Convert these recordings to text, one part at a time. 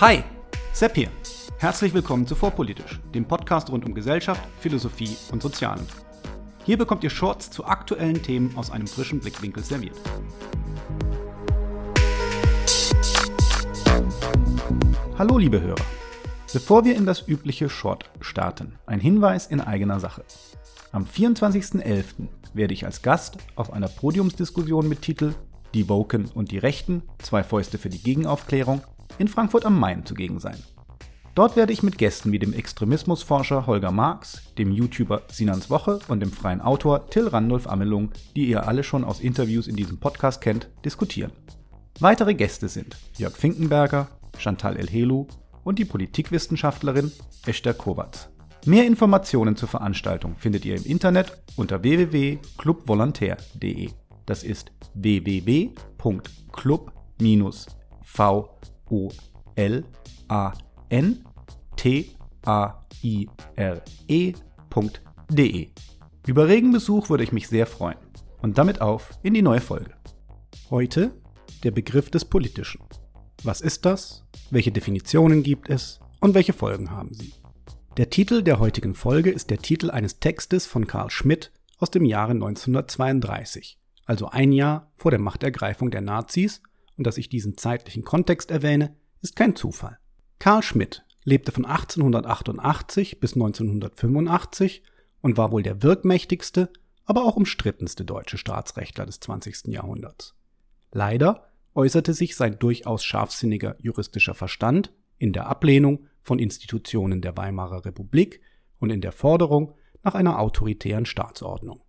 Hi, Sepp hier. Herzlich willkommen zu Vorpolitisch, dem Podcast rund um Gesellschaft, Philosophie und Sozialen. Hier bekommt ihr Shorts zu aktuellen Themen aus einem frischen Blickwinkel serviert. Hallo liebe Hörer. Bevor wir in das übliche Short starten, ein Hinweis in eigener Sache. Am 24.11. werde ich als Gast auf einer Podiumsdiskussion mit Titel Die Woken und die Rechten, zwei Fäuste für die Gegenaufklärung in Frankfurt am Main zugegen sein. Dort werde ich mit Gästen wie dem Extremismusforscher Holger Marx, dem YouTuber Sinans Woche und dem freien Autor Till Randolph Amelung, die ihr alle schon aus Interviews in diesem Podcast kennt, diskutieren. Weitere Gäste sind Jörg Finkenberger, Chantal Elhelu und die Politikwissenschaftlerin Esther Kovacs. Mehr Informationen zur Veranstaltung findet ihr im Internet unter www.clubvolontär.de. Das ist www.club-volan-t-a-i-r-e.de. Über Regenbesuch würde ich mich sehr freuen. Und damit auf in die neue Folge. Heute der Begriff des Politischen. Was ist das? Welche Definitionen gibt es? Und welche Folgen haben sie? Der Titel der heutigen Folge ist der Titel eines Textes von Karl Schmidt aus dem Jahre 1932, also ein Jahr vor der Machtergreifung der Nazis, und dass ich diesen zeitlichen Kontext erwähne, ist kein Zufall. Karl Schmidt lebte von 1888 bis 1985 und war wohl der wirkmächtigste, aber auch umstrittenste deutsche Staatsrechtler des 20. Jahrhunderts. Leider äußerte sich sein durchaus scharfsinniger juristischer Verstand in der Ablehnung von Institutionen der Weimarer Republik und in der Forderung nach einer autoritären Staatsordnung.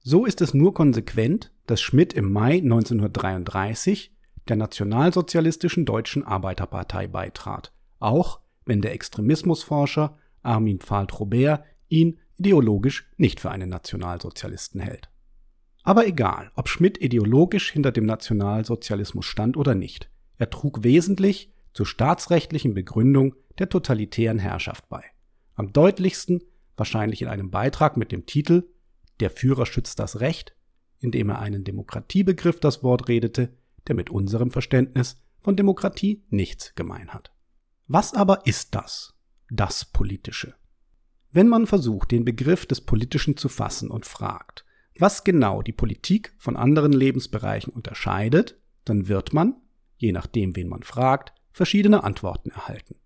So ist es nur konsequent, dass Schmidt im Mai 1933 der Nationalsozialistischen Deutschen Arbeiterpartei beitrat, auch wenn der Extremismusforscher Armin Pfahl-Trobert ihn ideologisch nicht für einen Nationalsozialisten hält. Aber egal, ob Schmidt ideologisch hinter dem Nationalsozialismus stand oder nicht, er trug wesentlich zur staatsrechtlichen Begründung der totalitären Herrschaft bei. Am deutlichsten wahrscheinlich in einem Beitrag mit dem Titel Der Führer schützt das Recht, in dem er einen Demokratiebegriff das Wort redete, der mit unserem Verständnis von Demokratie nichts gemein hat. Was aber ist das? Das Politische. Wenn man versucht, den Begriff des Politischen zu fassen und fragt, was genau die Politik von anderen Lebensbereichen unterscheidet, dann wird man, je nachdem wen man fragt, verschiedene Antworten erhalten.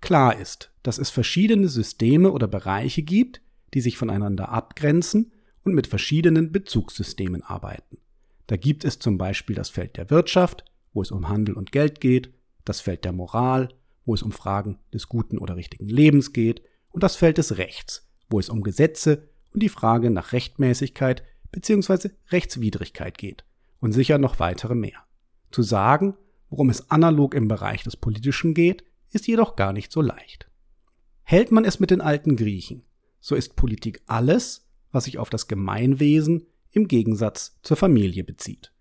Klar ist, dass es verschiedene Systeme oder Bereiche gibt, die sich voneinander abgrenzen und mit verschiedenen Bezugssystemen arbeiten. Da gibt es zum Beispiel das Feld der Wirtschaft, wo es um Handel und Geld geht, das Feld der Moral, wo es um Fragen des guten oder richtigen Lebens geht, und das Feld des Rechts, wo es um Gesetze und die Frage nach Rechtmäßigkeit bzw. Rechtswidrigkeit geht, und sicher noch weitere mehr. Zu sagen, worum es analog im Bereich des Politischen geht, ist jedoch gar nicht so leicht. Hält man es mit den alten Griechen, so ist Politik alles, was sich auf das Gemeinwesen im Gegensatz zur Familie bezieht.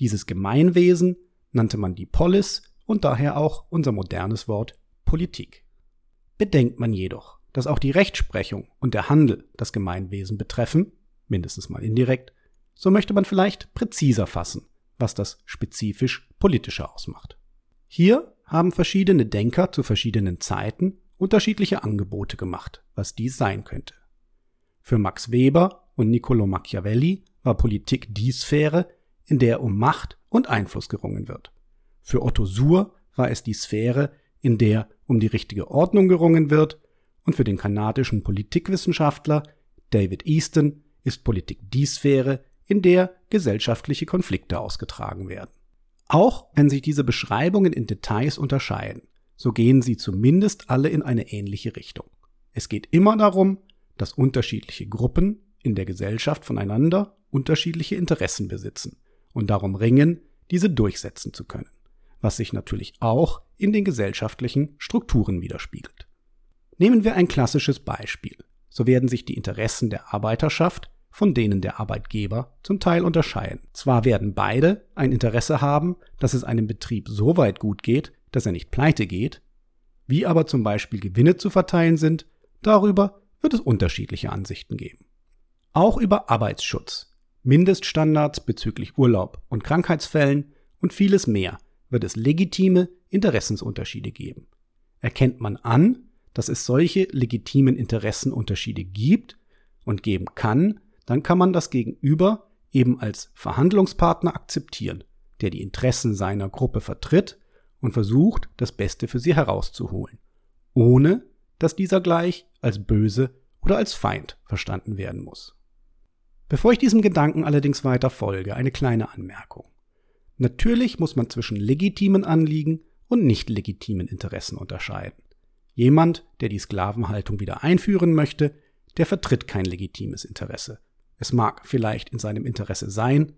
Dieses Gemeinwesen nannte man die Polis und daher auch unser modernes Wort Politik. Bedenkt man jedoch, dass auch die Rechtsprechung und der Handel das Gemeinwesen betreffen, mindestens mal indirekt, so möchte man vielleicht präziser fassen, was das spezifisch politische ausmacht. Hier haben verschiedene Denker zu verschiedenen Zeiten unterschiedliche Angebote gemacht, was dies sein könnte. Für Max Weber und Niccolo Machiavelli war Politik die Sphäre, in der um Macht und Einfluss gerungen wird. Für Otto Suhr war es die Sphäre, in der um die richtige Ordnung gerungen wird, und für den kanadischen Politikwissenschaftler David Easton ist Politik die Sphäre, in der gesellschaftliche Konflikte ausgetragen werden. Auch wenn sich diese Beschreibungen in Details unterscheiden, so gehen sie zumindest alle in eine ähnliche Richtung. Es geht immer darum, dass unterschiedliche Gruppen in der Gesellschaft voneinander unterschiedliche Interessen besitzen und darum ringen, diese durchsetzen zu können, was sich natürlich auch in den gesellschaftlichen Strukturen widerspiegelt. Nehmen wir ein klassisches Beispiel. So werden sich die Interessen der Arbeiterschaft von denen der Arbeitgeber zum Teil unterscheiden. Zwar werden beide ein Interesse haben, dass es einem Betrieb so weit gut geht, dass er nicht pleite geht, wie aber zum Beispiel Gewinne zu verteilen sind, darüber wird es unterschiedliche Ansichten geben. Auch über Arbeitsschutz, Mindeststandards bezüglich Urlaub und Krankheitsfällen und vieles mehr wird es legitime Interessensunterschiede geben. Erkennt man an, dass es solche legitimen Interessenunterschiede gibt und geben kann, dann kann man das Gegenüber eben als Verhandlungspartner akzeptieren, der die Interessen seiner Gruppe vertritt und versucht, das Beste für sie herauszuholen, ohne dass dieser gleich als böse oder als Feind verstanden werden muss. Bevor ich diesem Gedanken allerdings weiter folge, eine kleine Anmerkung. Natürlich muss man zwischen legitimen Anliegen und nicht legitimen Interessen unterscheiden. Jemand, der die Sklavenhaltung wieder einführen möchte, der vertritt kein legitimes Interesse. Es mag vielleicht in seinem Interesse sein,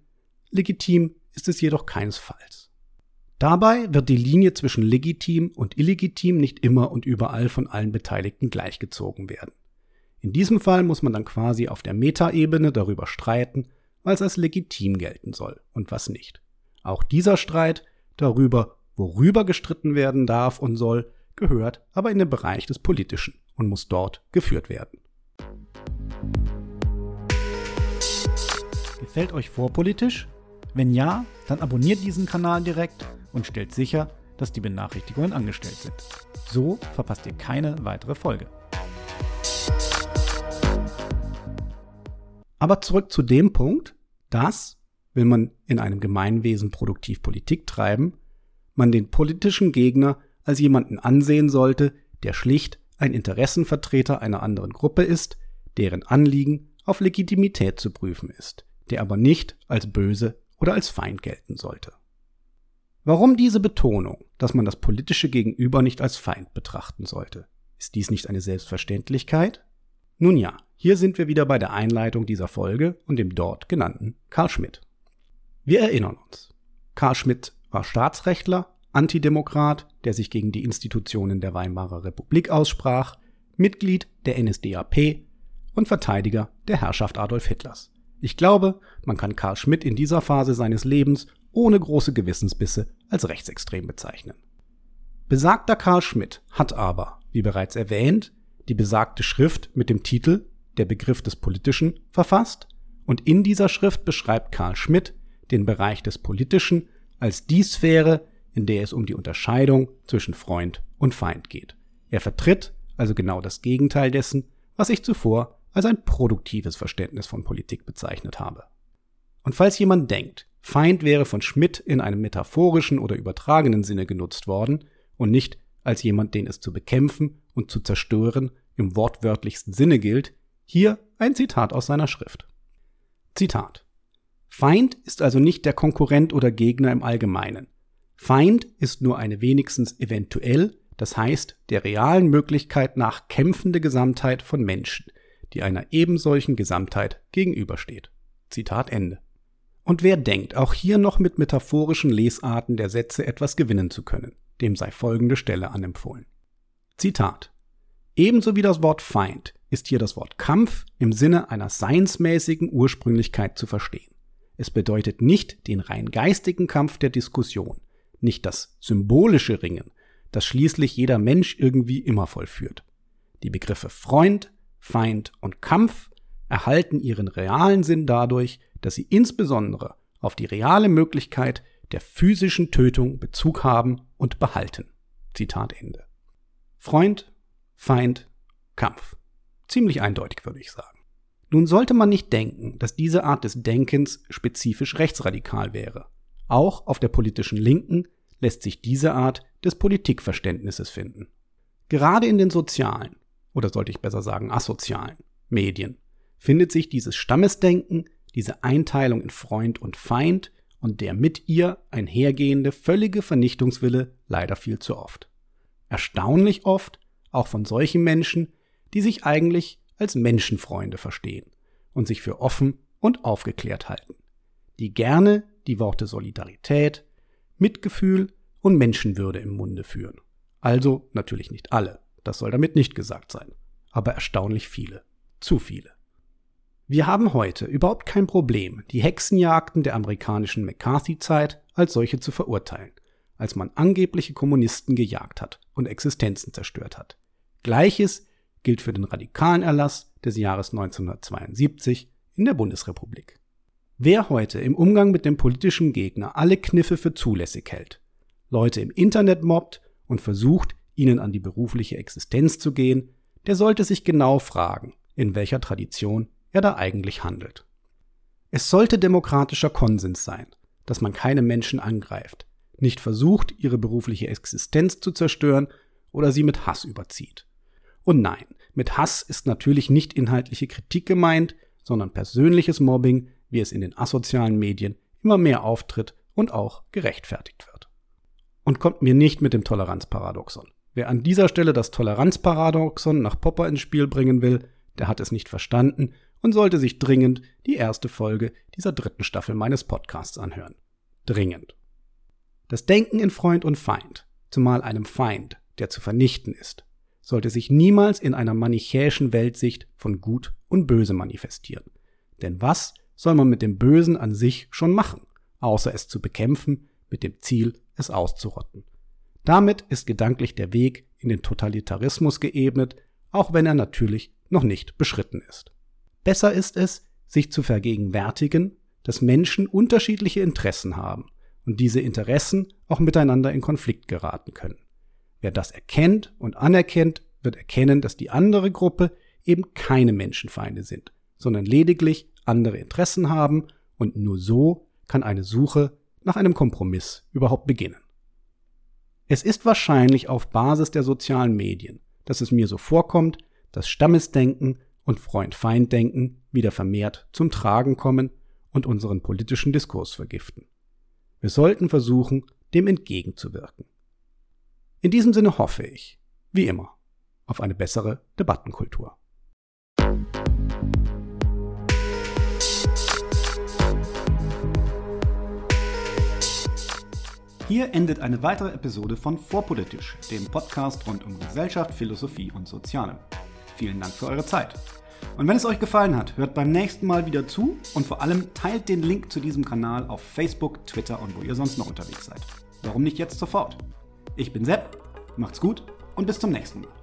legitim ist es jedoch keinesfalls. Dabei wird die Linie zwischen legitim und illegitim nicht immer und überall von allen Beteiligten gleichgezogen werden. In diesem Fall muss man dann quasi auf der Metaebene darüber streiten, was als legitim gelten soll und was nicht. Auch dieser Streit darüber, worüber gestritten werden darf und soll, gehört aber in den Bereich des Politischen und muss dort geführt werden. Gefällt euch vorpolitisch? Wenn ja, dann abonniert diesen Kanal direkt und stellt sicher, dass die Benachrichtigungen angestellt sind. So verpasst ihr keine weitere Folge. Aber zurück zu dem Punkt, dass, will man in einem Gemeinwesen produktiv Politik treiben, man den politischen Gegner als jemanden ansehen sollte, der schlicht ein Interessenvertreter einer anderen Gruppe ist, deren Anliegen auf Legitimität zu prüfen ist, der aber nicht als böse oder als Feind gelten sollte. Warum diese Betonung, dass man das politische Gegenüber nicht als Feind betrachten sollte? Ist dies nicht eine Selbstverständlichkeit? Nun ja, hier sind wir wieder bei der Einleitung dieser Folge und dem dort genannten Karl Schmidt. Wir erinnern uns. Karl Schmidt war Staatsrechtler, Antidemokrat, der sich gegen die Institutionen der Weimarer Republik aussprach, Mitglied der NSDAP und Verteidiger der Herrschaft Adolf Hitlers. Ich glaube, man kann Karl Schmidt in dieser Phase seines Lebens ohne große Gewissensbisse als rechtsextrem bezeichnen. Besagter Karl Schmidt hat aber, wie bereits erwähnt, die besagte Schrift mit dem Titel Der Begriff des Politischen verfasst und in dieser Schrift beschreibt Karl Schmidt den Bereich des Politischen als die Sphäre, in der es um die Unterscheidung zwischen Freund und Feind geht. Er vertritt also genau das Gegenteil dessen, was ich zuvor als ein produktives Verständnis von Politik bezeichnet habe. Und falls jemand denkt, Feind wäre von Schmidt in einem metaphorischen oder übertragenen Sinne genutzt worden und nicht als jemand, den es zu bekämpfen und zu zerstören im wortwörtlichsten Sinne gilt, hier ein Zitat aus seiner Schrift. Zitat. Feind ist also nicht der Konkurrent oder Gegner im Allgemeinen. Feind ist nur eine wenigstens eventuell, das heißt der realen Möglichkeit nach kämpfende Gesamtheit von Menschen, die einer ebensolchen Gesamtheit gegenübersteht. Zitat Ende. Und wer denkt, auch hier noch mit metaphorischen Lesarten der Sätze etwas gewinnen zu können, dem sei folgende Stelle anempfohlen. Zitat. Ebenso wie das Wort Feind ist hier das Wort Kampf im Sinne einer seinsmäßigen Ursprünglichkeit zu verstehen. Es bedeutet nicht den rein geistigen Kampf der Diskussion, nicht das symbolische Ringen, das schließlich jeder Mensch irgendwie immer vollführt. Die Begriffe Freund, Feind und Kampf erhalten ihren realen Sinn dadurch, dass sie insbesondere auf die reale Möglichkeit der physischen Tötung Bezug haben und behalten. Zitat Ende. Freund, Feind, Kampf. Ziemlich eindeutig, würde ich sagen. Nun sollte man nicht denken, dass diese Art des Denkens spezifisch rechtsradikal wäre. Auch auf der politischen Linken lässt sich diese Art des Politikverständnisses finden. Gerade in den sozialen, oder sollte ich besser sagen asozialen, Medien findet sich dieses Stammesdenken, diese Einteilung in Freund und Feind und der mit ihr einhergehende völlige Vernichtungswille leider viel zu oft. Erstaunlich oft auch von solchen Menschen, die sich eigentlich als Menschenfreunde verstehen und sich für offen und aufgeklärt halten, die gerne die Worte Solidarität, Mitgefühl und Menschenwürde im Munde führen. Also natürlich nicht alle, das soll damit nicht gesagt sein, aber erstaunlich viele, zu viele. Wir haben heute überhaupt kein Problem, die Hexenjagden der amerikanischen McCarthy-Zeit als solche zu verurteilen, als man angebliche Kommunisten gejagt hat und Existenzen zerstört hat. Gleiches gilt für den radikalen Erlass des Jahres 1972 in der Bundesrepublik. Wer heute im Umgang mit dem politischen Gegner alle Kniffe für zulässig hält, Leute im Internet mobbt und versucht, ihnen an die berufliche Existenz zu gehen, der sollte sich genau fragen, in welcher Tradition er da eigentlich handelt. Es sollte demokratischer Konsens sein, dass man keine Menschen angreift, nicht versucht, ihre berufliche Existenz zu zerstören oder sie mit Hass überzieht. Und nein, mit Hass ist natürlich nicht inhaltliche Kritik gemeint, sondern persönliches Mobbing, wie es in den asozialen Medien immer mehr auftritt und auch gerechtfertigt wird. Und kommt mir nicht mit dem Toleranzparadoxon. Wer an dieser Stelle das Toleranzparadoxon nach Popper ins Spiel bringen will, der hat es nicht verstanden und sollte sich dringend die erste Folge dieser dritten Staffel meines Podcasts anhören. Dringend. Das Denken in Freund und Feind, zumal einem Feind, der zu vernichten ist, sollte sich niemals in einer manichäischen Weltsicht von Gut und Böse manifestieren. Denn was soll man mit dem Bösen an sich schon machen, außer es zu bekämpfen, mit dem Ziel, es auszurotten? Damit ist gedanklich der Weg in den Totalitarismus geebnet, auch wenn er natürlich noch nicht beschritten ist. Besser ist es, sich zu vergegenwärtigen, dass Menschen unterschiedliche Interessen haben und diese Interessen auch miteinander in Konflikt geraten können. Wer das erkennt und anerkennt, wird erkennen, dass die andere Gruppe eben keine Menschenfeinde sind, sondern lediglich andere Interessen haben und nur so kann eine Suche nach einem Kompromiss überhaupt beginnen. Es ist wahrscheinlich auf Basis der sozialen Medien, dass es mir so vorkommt, dass Stammesdenken und Freund-Feind-Denken wieder vermehrt zum Tragen kommen und unseren politischen Diskurs vergiften. Wir sollten versuchen, dem entgegenzuwirken. In diesem Sinne hoffe ich, wie immer, auf eine bessere Debattenkultur. Hier endet eine weitere Episode von Vorpolitisch, dem Podcast rund um Gesellschaft, Philosophie und Soziale. Vielen Dank für eure Zeit. Und wenn es euch gefallen hat, hört beim nächsten Mal wieder zu und vor allem teilt den Link zu diesem Kanal auf Facebook, Twitter und wo ihr sonst noch unterwegs seid. Warum nicht jetzt sofort? Ich bin Sepp, macht's gut und bis zum nächsten Mal.